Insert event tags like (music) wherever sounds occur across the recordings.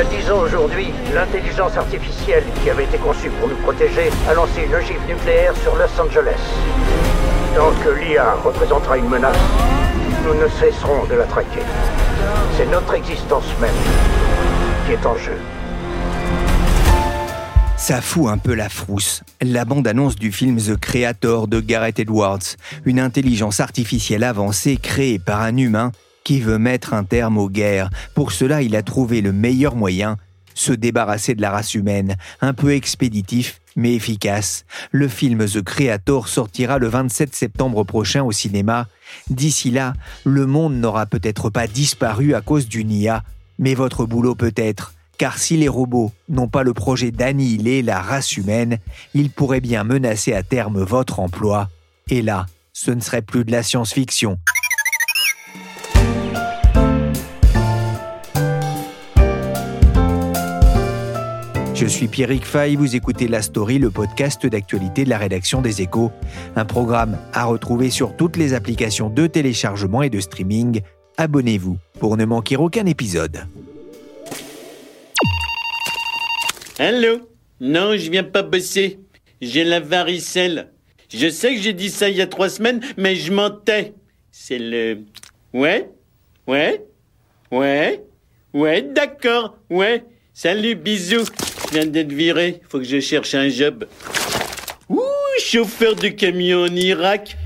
Y a dix ans aujourd'hui, l'intelligence artificielle qui avait été conçue pour nous protéger a lancé une ogive nucléaire sur Los Angeles. Tant que l'IA représentera une menace, nous ne cesserons de la traquer. C'est notre existence même qui est en jeu. Ça fout un peu la frousse. La bande-annonce du film The Creator de Gareth Edwards, une intelligence artificielle avancée créée par un humain qui veut mettre un terme aux guerres? Pour cela, il a trouvé le meilleur moyen, se débarrasser de la race humaine, un peu expéditif mais efficace. Le film The Creator sortira le 27 septembre prochain au cinéma. D'ici là, le monde n'aura peut-être pas disparu à cause d'une IA, mais votre boulot peut-être. Car si les robots n'ont pas le projet d'annihiler la race humaine, ils pourraient bien menacer à terme votre emploi. Et là, ce ne serait plus de la science-fiction. Je suis Pierrick Fay, vous écoutez La Story, le podcast d'actualité de la rédaction des Échos, un programme à retrouver sur toutes les applications de téléchargement et de streaming. Abonnez-vous pour ne manquer aucun épisode. Allô? Non, je viens pas bosser. J'ai la varicelle. Je sais que j'ai dit ça il y a trois semaines, mais je mentais. C'est le... Ouais Ouais Ouais Ouais, d'accord, ouais. Salut, bisous. Je viens d'être viré. Faut que je cherche un job. Ouh, chauffeur de camion en Irak.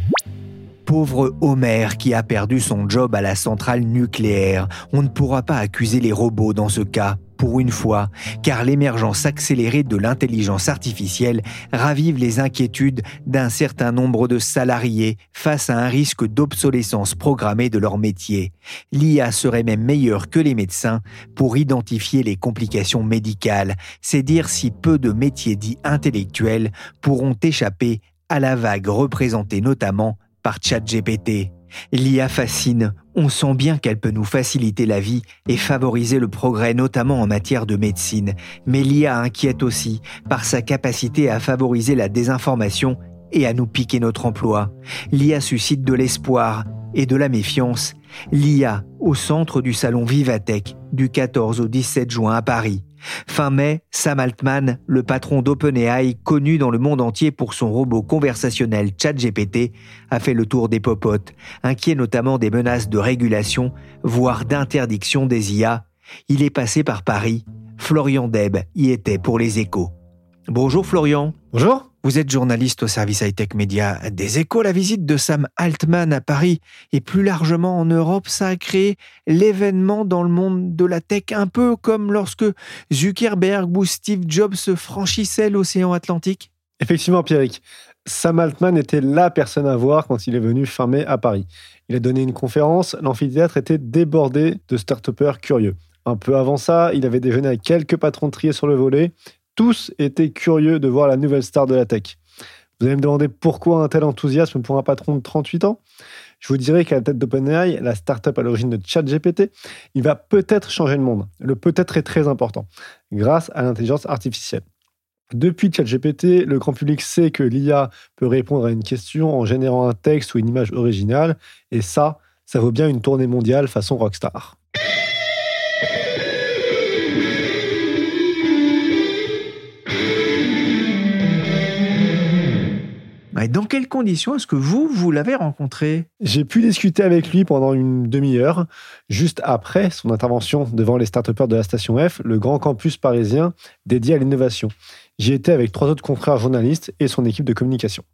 Pauvre Homer qui a perdu son job à la centrale nucléaire. On ne pourra pas accuser les robots dans ce cas pour une fois, car l'émergence accélérée de l'intelligence artificielle ravive les inquiétudes d'un certain nombre de salariés face à un risque d'obsolescence programmée de leur métier. L'IA serait même meilleure que les médecins pour identifier les complications médicales, c'est dire si peu de métiers dits intellectuels pourront échapper à la vague représentée notamment par ChatGPT. L'IA fascine, on sent bien qu'elle peut nous faciliter la vie et favoriser le progrès notamment en matière de médecine, mais l'IA inquiète aussi par sa capacité à favoriser la désinformation et à nous piquer notre emploi. L'IA suscite de l'espoir et de la méfiance. L'IA au centre du salon Vivatech du 14 au 17 juin à Paris. Fin mai, Sam Altman, le patron d'OpenAI, connu dans le monde entier pour son robot conversationnel ChatGPT, a fait le tour des popotes, inquiet notamment des menaces de régulation, voire d'interdiction des IA. Il est passé par Paris. Florian Deb y était pour les échos. Bonjour Florian. Bonjour. Vous êtes journaliste au service high-tech média des échos. La visite de Sam Altman à Paris et plus largement en Europe, ça a créé l'événement dans le monde de la tech, un peu comme lorsque Zuckerberg ou Steve Jobs franchissaient l'océan Atlantique. Effectivement, Pierrick. Sam Altman était la personne à voir quand il est venu fin mai à Paris. Il a donné une conférence, l'amphithéâtre était débordé de start curieux. Un peu avant ça, il avait déjeuné avec quelques patrons de trier sur le volet tous étaient curieux de voir la nouvelle star de la tech. Vous allez me demander pourquoi un tel enthousiasme pour un patron de 38 ans? Je vous dirais qu'à la tête d'OpenAI, la startup à l'origine de ChatGPT, il va peut-être changer le monde. Le peut-être est très important, grâce à l'intelligence artificielle. Depuis ChatGPT, le grand public sait que l'IA peut répondre à une question en générant un texte ou une image originale, et ça, ça vaut bien une tournée mondiale façon rockstar. Dans quelles conditions est-ce que vous, vous l'avez rencontré? J'ai pu discuter avec lui pendant une demi-heure, juste après son intervention devant les start de la station F, le grand campus parisien dédié à l'innovation. J'y étais avec trois autres confrères journalistes et son équipe de communication.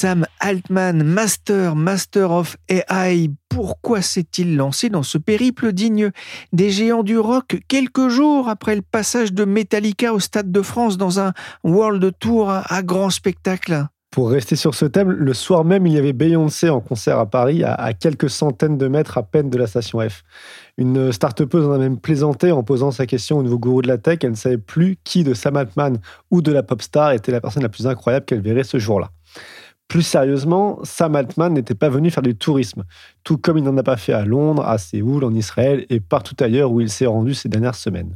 Sam Altman, Master, Master of AI, pourquoi s'est-il lancé dans ce périple digne des géants du rock quelques jours après le passage de Metallica au Stade de France dans un World Tour à grand spectacle? Pour rester sur ce thème, le soir même, il y avait Beyoncé en concert à Paris, à, quelques centaines de mètres à peine de la station F. Une start-upeuse en a même plaisanté en posant sa question au nouveau gourou de la tech. Elle ne savait plus qui de Sam Altman ou de la pop star était la personne la plus incroyable qu'elle verrait ce jour-là. Plus sérieusement, Sam Altman n'était pas venu faire du tourisme, tout comme il n'en a pas fait à Londres, à Séoul, en Israël et partout ailleurs où il s'est rendu ces dernières semaines.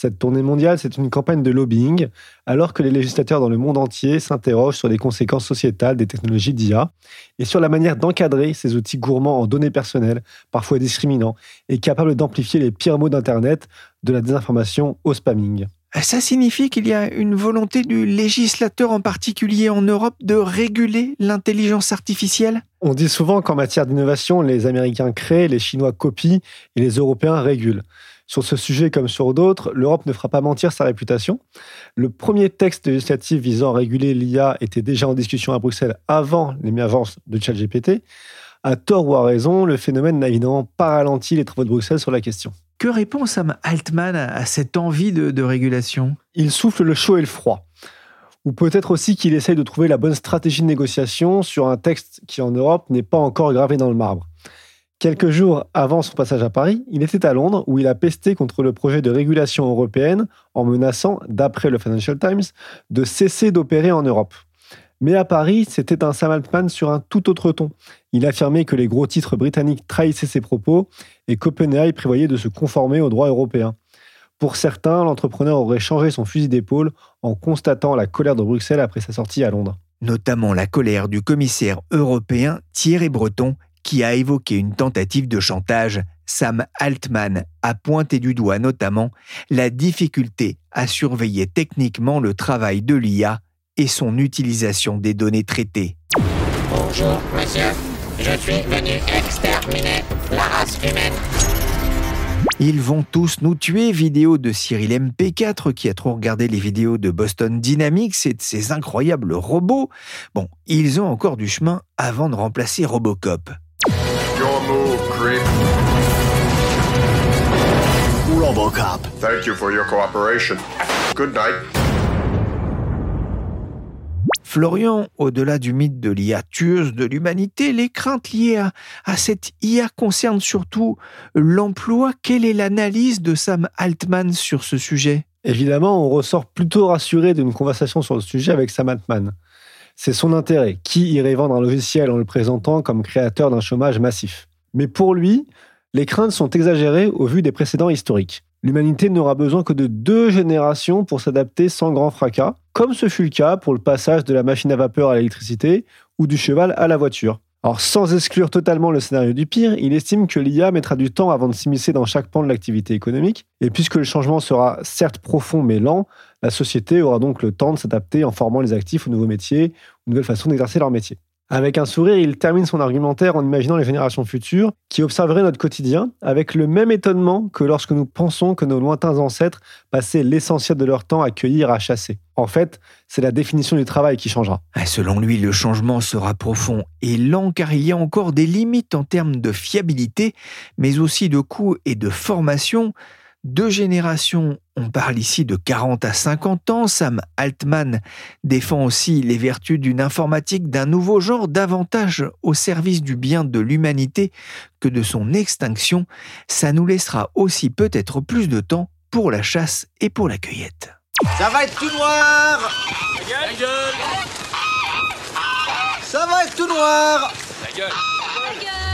Cette tournée mondiale, c'est une campagne de lobbying, alors que les législateurs dans le monde entier s'interrogent sur les conséquences sociétales des technologies d'IA et sur la manière d'encadrer ces outils gourmands en données personnelles, parfois discriminants, et capables d'amplifier les pires mots d'Internet, de la désinformation au spamming. Ça signifie qu'il y a une volonté du législateur en particulier en Europe de réguler l'intelligence artificielle? On dit souvent qu'en matière d'innovation, les Américains créent, les Chinois copient et les Européens régulent. Sur ce sujet comme sur d'autres, l'Europe ne fera pas mentir sa réputation. Le premier texte législatif visant à réguler l'IA était déjà en discussion à Bruxelles avant l'émergence de ChatGPT. À tort ou à raison, le phénomène n'a évidemment pas ralenti les travaux de Bruxelles sur la question. Que répond Sam Altman à cette envie de, régulation? Il souffle le chaud et le froid. Ou peut-être aussi qu'il essaye de trouver la bonne stratégie de négociation sur un texte qui en Europe n'est pas encore gravé dans le marbre. Quelques jours avant son passage à Paris, il était à Londres où il a pesté contre le projet de régulation européenne en menaçant, d'après le Financial Times, de cesser d'opérer en Europe. Mais à Paris, c'était un Sam Altman sur un tout autre ton. Il affirmait que les gros titres britanniques trahissaient ses propos et qu'OpenAI prévoyait de se conformer au droit européen. Pour certains, l'entrepreneur aurait changé son fusil d'épaule en constatant la colère de Bruxelles après sa sortie à Londres. Notamment la colère du commissaire européen Thierry Breton qui a évoqué une tentative de chantage, Sam Altman a pointé du doigt notamment la difficulté à surveiller techniquement le travail de l'IA et son utilisation des données traitées. Bonjour, monsieur. Je suis venu exterminer la race humaine. Ils vont tous nous tuer. Vidéo de Cyril MP4 qui a trop regardé les vidéos de Boston Dynamics et de ses incroyables robots. Bon, ils ont encore du chemin avant de remplacer Robocop. Your move, creep. Robocop. Thank you for your cooperation. Good night. Florian, au-delà du mythe de l'IA tueuse de l'humanité, les craintes liées à, cette IA concernent surtout l'emploi. Quelle est l'analyse de Sam Altman sur ce sujet? Évidemment, on ressort plutôt rassuré d'une conversation sur le sujet avec Sam Altman. C'est son intérêt. Qui irait vendre un logiciel en le présentant comme créateur d'un chômage massif? Mais pour lui, les craintes sont exagérées au vu des précédents historiques. L'humanité n'aura besoin que de deux générations pour s'adapter sans grand fracas, comme ce fut le cas pour le passage de la machine à vapeur à l'électricité ou du cheval à la voiture. Alors, sans exclure totalement le scénario du pire, il estime que l'IA mettra du temps avant de s'immiscer dans chaque pan de l'activité économique. Et puisque le changement sera certes profond mais lent, la société aura donc le temps de s'adapter en formant les actifs aux nouveaux métiers, aux nouvelles façons d'exercer leur métier. Avec un sourire, il termine son argumentaire en imaginant les générations futures qui observeraient notre quotidien avec le même étonnement que lorsque nous pensons que nos lointains ancêtres passaient l'essentiel de leur temps à cueillir, à chasser. En fait, c'est la définition du travail qui changera. Ah, selon lui, le changement sera profond et lent car il y a encore des limites en termes de fiabilité, mais aussi de coûts et de formation deux générations, on parle ici de 40 à 50 ans, Sam Altman défend aussi les vertus d'une informatique d'un nouveau genre davantage au service du bien de l'humanité que de son extinction, ça nous laissera aussi peut-être plus de temps pour la chasse et pour la cueillette. Ça va être tout noir! Ça va être tout noir! La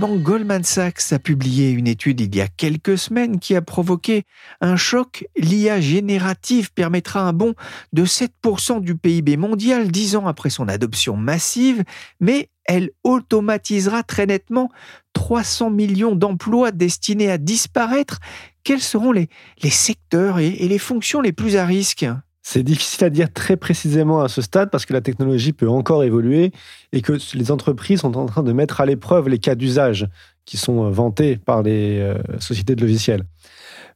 banque Goldman Sachs a publié une étude il y a quelques semaines qui a provoqué un choc. L'IA générative permettra un bond de 7% du PIB mondial dix ans après son adoption massive, mais elle automatisera très nettement 300 millions d'emplois destinés à disparaître. Quels seront les, secteurs et les fonctions les plus à risque? C'est difficile à dire très précisément à ce stade parce que la technologie peut encore évoluer et que les entreprises sont en train de mettre à l'épreuve les cas d'usage qui sont vantés par les sociétés de logiciels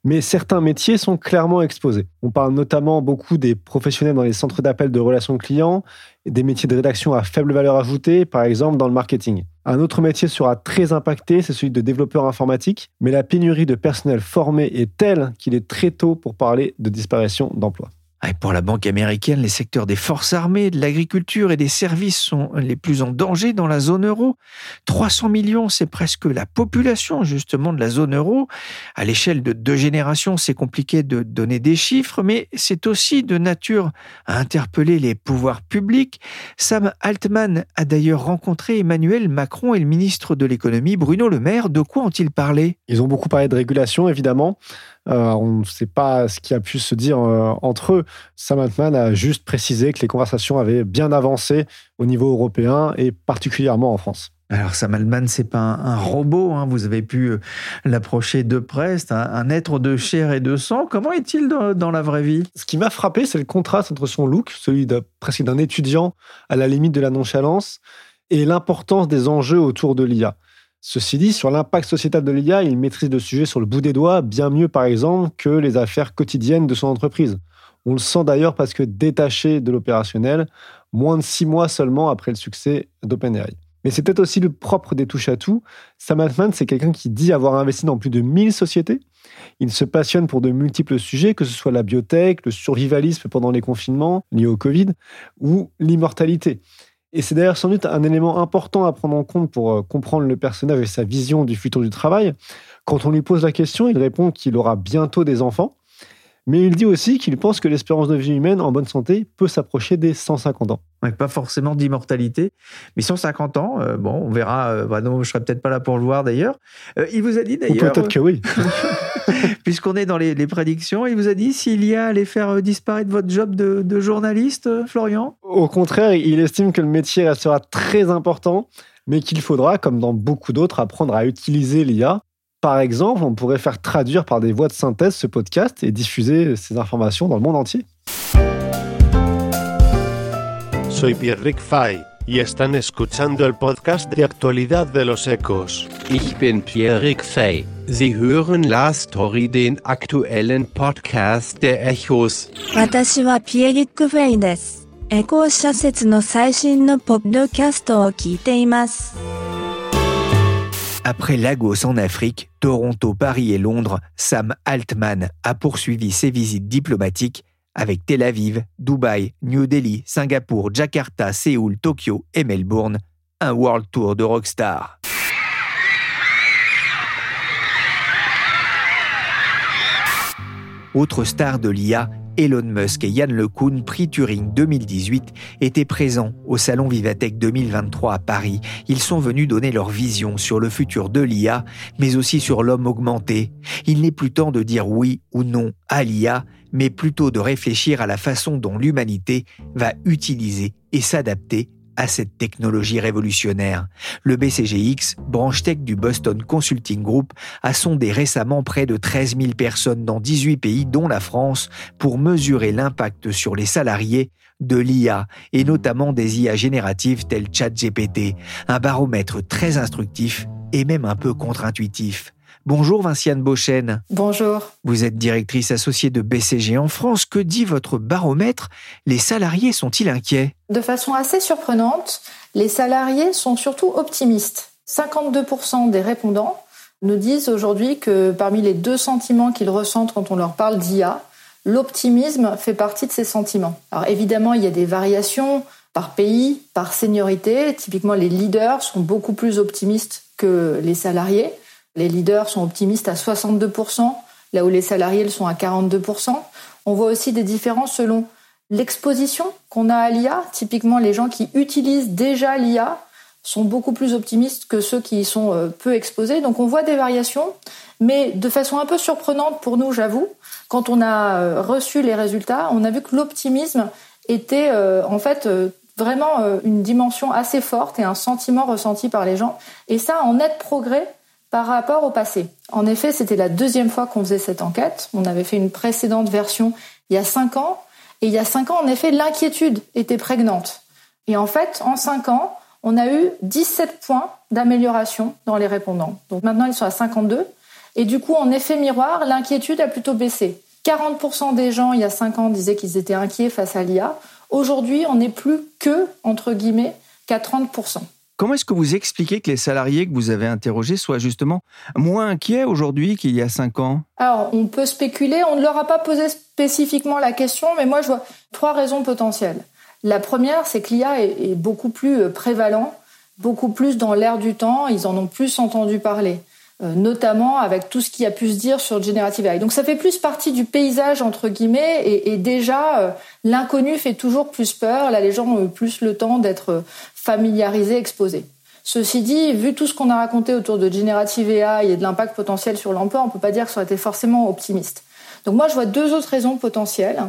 mais certains métiers sont clairement exposés. On parle notamment beaucoup des professionnels dans les centres d'appel de relations clients et des métiers de rédaction à faible valeur ajoutée, par exemple dans le marketing. Un autre métier sera très impacté, c'est celui de développeur informatique, mais la pénurie de personnel formé est telle qu'il est très tôt pour parler de disparition d'emplois. Pour la Banque américaine, les secteurs des forces armées, de l'agriculture et des services sont les plus en danger dans la zone euro. 300 millions, c'est presque la population justement de la zone euro. À l'échelle de deux générations, c'est compliqué de donner des chiffres, mais c'est aussi de nature à interpeller les pouvoirs publics. Sam Altman a d'ailleurs rencontré Emmanuel Macron et le ministre de l'économie Bruno Le Maire. De quoi ont-ils parlé? Ils ont beaucoup parlé de régulation, évidemment. Euh, on ne sait pas ce qui a pu se dire euh, entre eux. Sam Altman a juste précisé que les conversations avaient bien avancé au niveau européen et particulièrement en France. Alors Sam Altman, c'est pas un, robot, hein. vous avez pu euh, l'approcher de près, c'est un, être de chair et de sang. Comment est-il dans, la vraie vie? Ce qui m'a frappé, c'est le contraste entre son look, celui de, presque d'un étudiant à la limite de la nonchalance, et l'importance des enjeux autour de l'IA. Ceci dit, sur l'impact sociétal de l'IA, il maîtrise le sujet sur le bout des doigts, bien mieux par exemple que les affaires quotidiennes de son entreprise. On le sent d'ailleurs parce que détaché de l'opérationnel, moins de six mois seulement après le succès d'OpenAI. Mais c'est peut-être aussi le propre des touches à tout. Sam Altman, c'est quelqu'un qui dit avoir investi dans plus de 1000 sociétés. Il se passionne pour de multiples sujets, que ce soit la biotech, le survivalisme pendant les confinements liés au Covid ou l'immortalité. Et c'est d'ailleurs sans doute un élément important à prendre en compte pour euh, comprendre le personnage et sa vision du futur du travail. Quand on lui pose la question, il répond qu'il aura bientôt des enfants mais il dit aussi qu'il pense que l'espérance de vie humaine en bonne santé peut s'approcher des 150 ans. pas forcément d'immortalité, mais 150 ans, euh, bon, on verra. Euh, bah non, je serai peut-être pas là pour le voir d'ailleurs. Euh, il vous a dit d'ailleurs. Peut-être que oui. (laughs) Puisqu'on est dans les, prédictions, il vous a dit s'il y a allait faire disparaître votre job de, de journaliste, Florian? Au contraire, il estime que le métier restera très important, mais qu'il faudra, comme dans beaucoup d'autres, apprendre à utiliser l'IA par exemple, on pourrait faire traduire par des voix de synthèse ce podcast et diffuser ces informations dans le monde entier. Soy Pierrick Fay y están escuchando el podcast de actualidad de los Ecos. Ich bin Pierrick Fay. Sie hören la Story, den aktuellen Podcast der Echos. 私はピエリック・フェイです。エコー社説の最新のポッドキャストを聞いています。 Après Lagos en Afrique, Toronto, Paris et Londres, Sam Altman a poursuivi ses visites diplomatiques avec Tel Aviv, Dubaï, New Delhi, Singapour, Jakarta, Séoul, Tokyo et Melbourne, un World Tour de rockstar. Autre star de l'IA, Elon Musk et Yann LeCun, prix Turing 2018, étaient présents au Salon Vivatech 2023 à Paris. Ils sont venus donner leur vision sur le futur de l'IA, mais aussi sur l'homme augmenté. Il n'est plus temps de dire oui ou non à l'IA, mais plutôt de réfléchir à la façon dont l'humanité va utiliser et s'adapter à cette technologie révolutionnaire. Le BCGX, branche tech du Boston Consulting Group, a sondé récemment près de 13 000 personnes dans 18 pays, dont la France, pour mesurer l'impact sur les salariés de l'IA et notamment des IA génératives telles ChatGPT, un baromètre très instructif et même un peu contre-intuitif. Bonjour Vinciane Beauchesne. Bonjour. Vous êtes directrice associée de BCG en France. Que dit votre baromètre? Les salariés sont-ils inquiets? De façon assez surprenante, les salariés sont surtout optimistes. 52% des répondants nous disent aujourd'hui que parmi les deux sentiments qu'ils ressentent quand on leur parle d'IA, l'optimisme fait partie de ces sentiments. Alors évidemment, il y a des variations par pays, par seniorité. Typiquement, les leaders sont beaucoup plus optimistes que les salariés. Les leaders sont optimistes à 62%, là où les salariés le sont à 42%. On voit aussi des différences selon l'exposition qu'on a à l'IA. Typiquement, les gens qui utilisent déjà l'IA sont beaucoup plus optimistes que ceux qui y sont euh, peu exposés. Donc on voit des variations, mais de façon un peu surprenante pour nous, j'avoue. Quand on a euh, reçu les résultats, on a vu que l'optimisme était euh, en fait vraiment une dimension assez forte et un sentiment ressenti par les gens. Et ça, en net progrès par rapport au passé. En effet, c'était la deuxième fois qu'on faisait cette enquête. On avait fait une précédente version il y a cinq ans. Et il y a cinq ans, en effet, l'inquiétude était prégnante. Et en fait, en cinq ans, on a eu 17 points d'amélioration dans les répondants. Donc maintenant, ils sont à 52. Et du coup, en effet miroir, l'inquiétude a plutôt baissé. 40% des gens, il y a 5 ans, disaient qu'ils étaient inquiets face à l'IA. Aujourd'hui, on n'est plus que, entre guillemets, qu'à 30%. Comment est-ce que vous expliquez que les salariés que vous avez interrogés soient justement moins inquiets aujourd'hui qu'il y a 5 ans? Alors, on peut spéculer, on ne leur a pas posé spécifiquement la question, mais moi je vois trois raisons potentielles. La première, c'est que l'IA est beaucoup plus euh, prévalent, beaucoup plus dans l'air du temps, ils en ont plus entendu parler. Euh, notamment avec tout ce qui a pu se dire sur Generative AI. Donc ça fait plus partie du paysage entre guillemets et, déjà euh, l'inconnu fait toujours plus peur. Là les gens ont plus le temps d'être familiarisés, exposés. Ceci dit, vu tout ce qu'on a raconté autour de Generative AI et de l'impact potentiel sur l'emploi, on peut pas dire que ça aurait été forcément optimiste. Donc moi je vois deux autres raisons potentielles.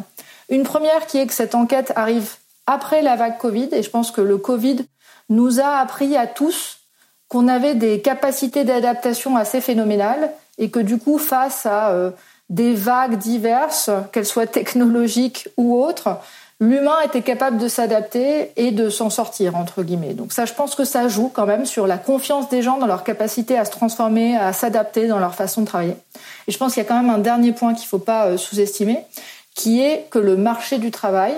Une première qui est que cette enquête arrive après la vague Covid et je pense que le Covid nous a appris à tous qu'on avait des capacités d'adaptation assez phénoménales et que du coup, face à euh, des vagues diverses, qu'elles soient technologiques ou autres, l'humain était capable de s'adapter et de s'en sortir, entre guillemets. Donc ça, je pense que ça joue quand même sur la confiance des gens dans leur capacité à se transformer, à s'adapter dans leur façon de travailler. Et je pense qu'il y a quand même un dernier point qu'il ne faut pas euh, sous-estimer, qui est que le marché du travail,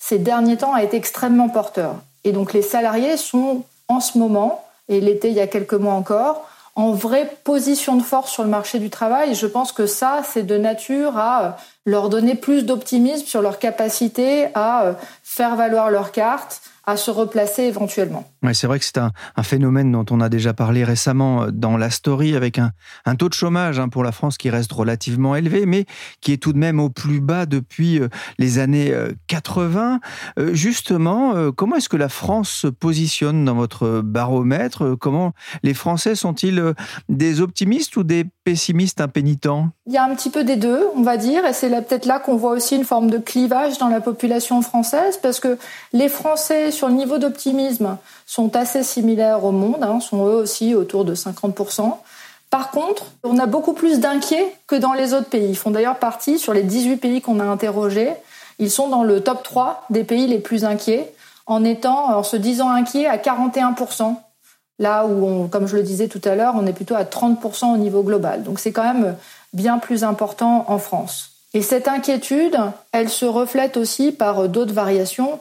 ces derniers temps, a été extrêmement porteur. Et donc les salariés sont en ce moment et l'été il y a quelques mois encore, en vraie position de force sur le marché du travail. je pense que ça, c'est de nature à leur donner plus d'optimisme sur leur capacité à euh, faire valoir leurs cartes, à se replacer éventuellement. Ouais, c'est vrai que c'est un, phénomène dont on a déjà parlé récemment euh, dans la story, avec un, taux de chômage hein, pour la France qui reste relativement élevé, mais qui est tout de même au plus bas depuis euh, les années 80. Euh, justement, comment est-ce que la France se positionne dans votre baromètre? Comment les Français sont-ils des optimistes ou des pessimistes impénitents Il y a un petit peu des deux, on va dire, et c'est peut-être là qu'on voit aussi une forme de clivage dans la population française, parce que les Français sur le niveau d'optimisme sont assez similaires au monde, hein, sont eux aussi autour de 50%. Par contre, on a beaucoup plus d'inquiets que dans les autres pays. Ils font d'ailleurs partie, sur les 18 pays qu'on a interrogés, ils sont dans le top 3 des pays les plus inquiets, en étant, en se disant inquiets à 41%. Là où, comme je le disais tout à l'heure, on est plutôt à 30% au niveau global. Donc c'est quand même bien plus important en France. Et cette inquiétude, elle se reflète aussi par d'autres variations.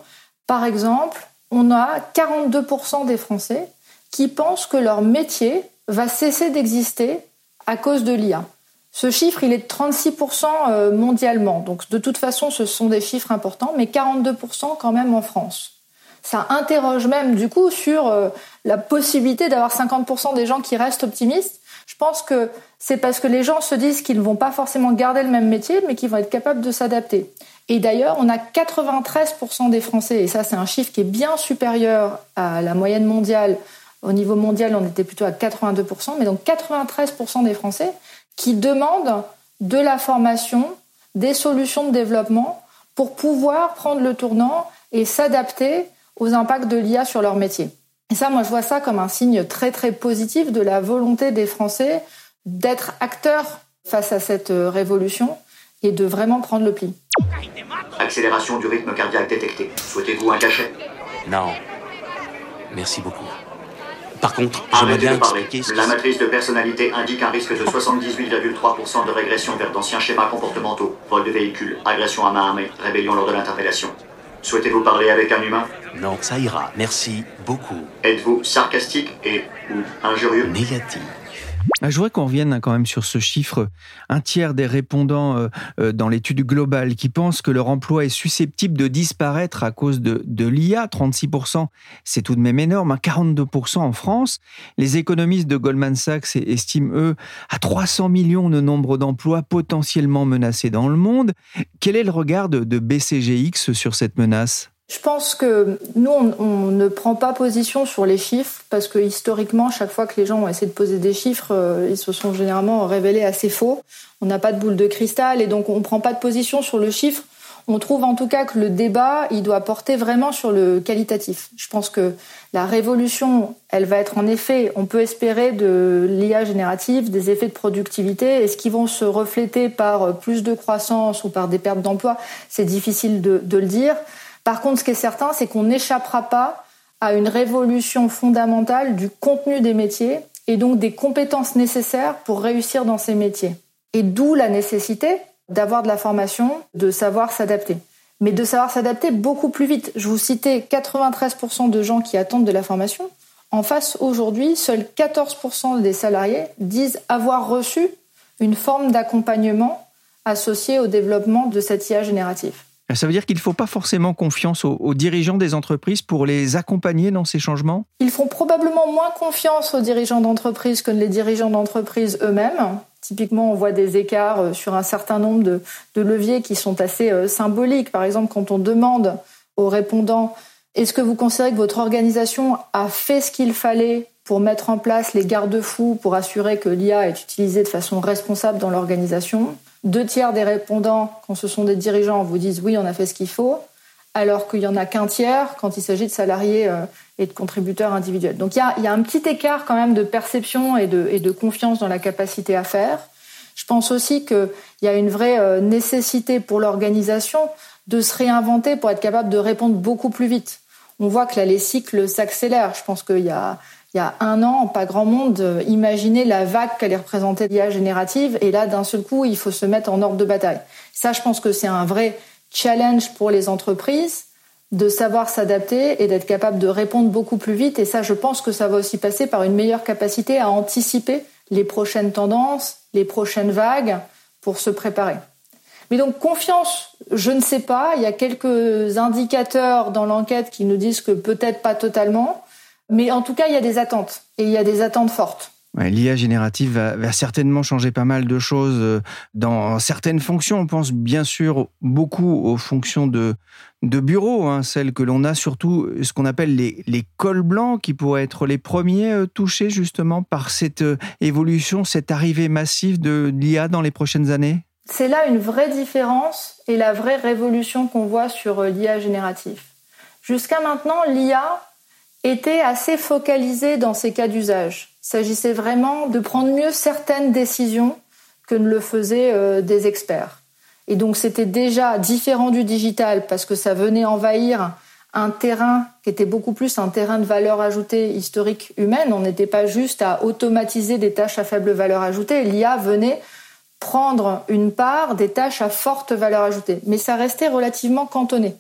Par exemple, on a 42% des Français qui pensent que leur métier va cesser d'exister à cause de l'IA. Ce chiffre, il est de 36% euh, mondialement. Donc de toute façon, ce sont des chiffres importants, mais 42% quand même en France. Ça interroge même du coup sur euh, la possibilité d'avoir 50% des gens qui restent optimistes. Je pense que c'est parce que les gens se disent qu'ils ne vont pas forcément garder le même métier, mais qu'ils vont être capables de s'adapter. Et d'ailleurs, on a 93% des Français, et ça c'est un chiffre qui est bien supérieur à la moyenne mondiale. Au niveau mondial, on était plutôt à 82%, mais donc 93% des Français qui demandent de la formation, des solutions de développement pour pouvoir prendre le tournant et s'adapter aux impacts de l'IA sur leur métier. Et ça, moi, je vois ça comme un signe très très positif de la volonté des Français d'être acteurs face à cette révolution et de vraiment prendre le pli. Accélération du rythme cardiaque détecté. Souhaitez-vous un cachet? Non. Merci beaucoup. Par contre, j'aimerais bien expliquer ce La matrice de personnalité indique un risque de 78,3% de régression vers d'anciens schémas comportementaux, vol de véhicules, agression à main armée, rébellion lors de l'interpellation. Souhaitez-vous parler avec un humain Non, ça ira. Merci beaucoup. Êtes-vous sarcastique et ou injurieux? Négatif. Ah, je voudrais qu'on revienne quand même sur ce chiffre. Un tiers des répondants euh, euh, dans l'étude globale qui pensent que leur emploi est susceptible de disparaître à cause de, de l'IA, 36%, c'est tout de même énorme, 42% hein, en France. Les économistes de Goldman Sachs estiment, eux, à 300 millions le nombre d'emplois potentiellement menacés dans le monde. Quel est le regard de BCGX sur cette menace? Je pense que nous, on, ne prend pas position sur les chiffres parce que historiquement, chaque fois que les gens ont essayé de poser des chiffres, euh, ils se sont généralement révélés assez faux. On n'a pas de boule de cristal et donc on ne prend pas de position sur le chiffre. On trouve en tout cas que le débat, il doit porter vraiment sur le qualitatif. Je pense que la révolution, elle va être en effet, on peut espérer de l'IA générative, des effets de productivité. Est-ce qu'ils vont se refléter par plus de croissance ou par des pertes d'emploi? C'est difficile de le dire. Par contre, ce qui est certain, c'est qu'on n'échappera pas à une révolution fondamentale du contenu des métiers et donc des compétences nécessaires pour réussir dans ces métiers. Et d'où la nécessité d'avoir de la formation, de savoir s'adapter. Mais de savoir s'adapter beaucoup plus vite. Je vous citais 93% de gens qui attendent de la formation. En face, aujourd'hui, seuls 14% des salariés disent avoir reçu une forme d'accompagnement associée au développement de cette IA générative. Ça veut dire qu'il ne faut pas forcément confiance aux, dirigeants des entreprises pour les accompagner dans ces changements? Ils font probablement moins confiance aux dirigeants d'entreprise que les dirigeants d'entreprise eux-mêmes. Typiquement, on voit des écarts euh, sur un certain nombre de, de leviers qui sont assez euh, symboliques. Par exemple, quand on demande aux répondants est-ce que vous considérez que votre organisation a fait ce qu'il fallait pour mettre en place les garde-fous pour assurer que l'IA est utilisée de façon responsable dans l'organisation? Deux tiers des répondants, quand ce sont des dirigeants, vous disent oui, on a fait ce qu'il faut, alors qu'il y en a qu'un tiers quand il s'agit de salariés euh, et de contributeurs individuels. Donc il y a, un petit écart quand même de perception et de, et de confiance dans la capacité à faire. Je pense aussi qu'il y a une vraie euh, nécessité pour l'organisation de se réinventer pour être capable de répondre beaucoup plus vite on voit que là, les cycles s'accélèrent. Je pense qu'il y a, il y a un an, pas grand monde imaginait la vague qu'allait représenter l'IA générative. Et là, d'un seul coup, il faut se mettre en ordre de bataille. Ça, je pense que c'est un vrai challenge pour les entreprises de savoir s'adapter et d'être capable de répondre beaucoup plus vite. Et ça, je pense que ça va aussi passer par une meilleure capacité à anticiper les prochaines tendances, les prochaines vagues pour se préparer. Mais donc confiance, je ne sais pas. Il y a quelques indicateurs dans l'enquête qui nous disent que peut-être pas totalement. Mais en tout cas, il y a des attentes. Et il y a des attentes fortes. Ouais, L'IA générative va, va, certainement changer pas mal de choses euh, dans certaines fonctions. On pense bien sûr beaucoup aux fonctions de, de bureau, hein, celles que l'on a surtout ce qu'on appelle les, les cols blancs qui pourraient être les premiers euh, touchés justement par cette euh, évolution, cette arrivée massive de l'IA dans les prochaines années? C'est là une vraie différence et la vraie révolution qu'on voit sur l'IA génératif. Jusqu'à maintenant, l'IA était assez focalisée dans ses cas d'usage. Il s'agissait vraiment de prendre mieux certaines décisions que ne le faisaient euh, des experts. Et donc c'était déjà différent du digital parce que ça venait envahir un terrain qui était beaucoup plus un terrain de valeur ajoutée historique humaine. On n'était pas juste à automatiser des tâches à faible valeur ajoutée. L'IA venait prendre une part des tâches à forte valeur ajoutée. Mais ça restait relativement cantonné.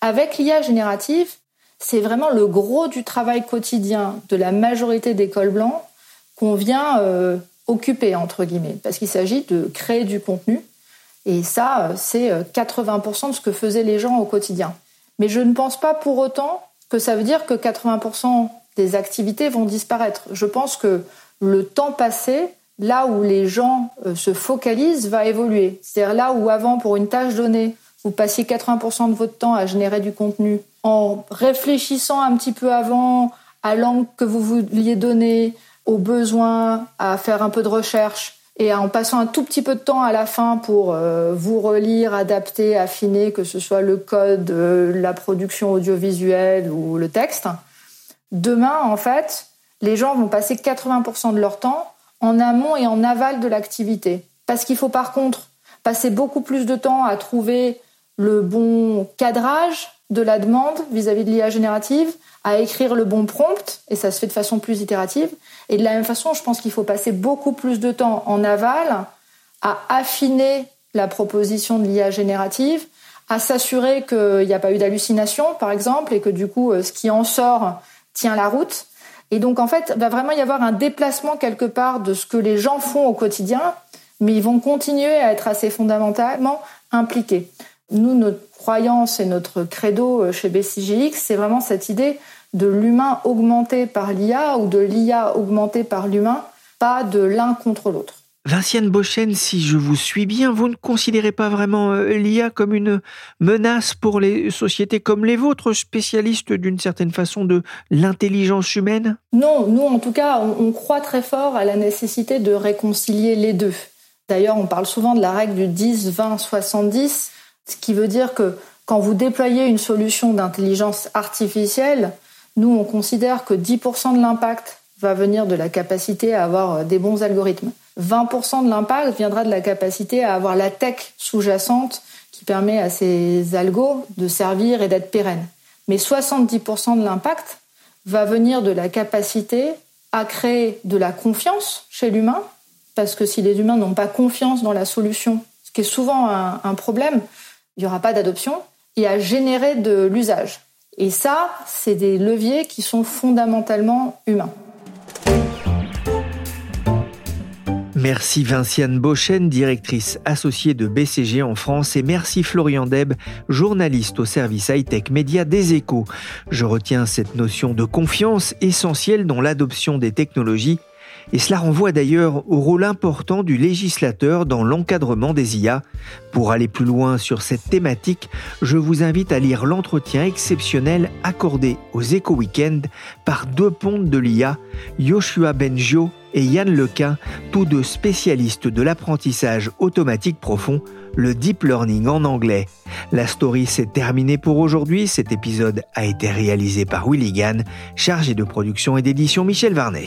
Avec l'IA générative, c'est vraiment le gros du travail quotidien de la majorité des cols blancs qu'on vient euh, occuper, entre guillemets, parce qu'il s'agit de créer du contenu. Et ça, euh, c'est 80% euh, de ce que faisaient les gens au quotidien. Mais je ne pense pas pour autant que ça veut dire que 80% des activités vont disparaître. Je pense que le temps passé là où les gens se focalisent va évoluer. C'est-à-dire là où avant, pour une tâche donnée, vous passiez 80% de votre temps à générer du contenu en réfléchissant un petit peu avant à l'angle que vous vouliez donner, aux besoins, à faire un peu de recherche et en passant un tout petit peu de temps à la fin pour euh, vous relire, adapter, affiner, que ce soit le code, euh, la production audiovisuelle ou le texte. Demain, en fait, les gens vont passer 80% de leur temps en amont et en aval de l'activité. Parce qu'il faut par contre passer beaucoup plus de temps à trouver le bon cadrage de la demande vis-à-vis de l'IA générative, à écrire le bon prompt, et ça se fait de façon plus itérative. Et de la même façon, je pense qu'il faut passer beaucoup plus de temps en aval à affiner la proposition de l'IA générative, à s'assurer qu'il n'y a pas eu d'hallucination, par exemple, et que du coup, euh, ce qui en sort tient la route. Et donc, en fait, il va vraiment y avoir un déplacement quelque part de ce que les gens font au quotidien, mais ils vont continuer à être assez fondamentalement impliqués. Nous, notre croyance et notre credo euh, chez BCGX, c'est vraiment cette idée de l'humain augmenté par l'IA ou de l'IA augmenté par l'humain, pas de l'un contre l'autre. Vinciane Bochen, si je vous suis bien, vous ne considérez pas vraiment euh, l'IA comme une menace pour les sociétés comme les vôtres, spécialistes d'une certaine façon de l'intelligence humaine? Non, nous en tout cas, on croit très fort à la nécessité de réconcilier les deux. D'ailleurs, on parle souvent de la règle du 10, 20, 70, ce qui veut dire que quand vous déployez une solution d'intelligence artificielle, nous, on considère que 10% de l'impact va venir de la capacité à avoir euh, des bons algorithmes. 20% de l'impact viendra de la capacité à avoir la tech sous-jacente qui permet à ces algos de servir et d'être pérennes. Mais 70% de l'impact va venir de la capacité à créer de la confiance chez l'humain, parce que si les humains n'ont pas confiance dans la solution, ce qui est souvent un, un problème, il n'y aura pas d'adoption, et à générer de l'usage. Et ça, c'est des leviers qui sont fondamentalement humains. Merci Vinciane Bochen, directrice associée de BCG en France, et merci Florian Deb, journaliste au service high-tech média des échos. Je retiens cette notion de confiance essentielle dans l'adoption des technologies et cela renvoie d'ailleurs au rôle important du législateur dans l'encadrement des IA. Pour aller plus loin sur cette thématique, je vous invite à lire l'entretien exceptionnel accordé aux Eco Weekend par deux pontes de l'IA, Yoshua Benjo et Yann Lequin, tous deux spécialistes de l'apprentissage automatique profond, le deep learning en anglais. La story s'est terminée pour aujourd'hui. Cet épisode a été réalisé par Willy Gann, chargé de production et d'édition Michel Varnet.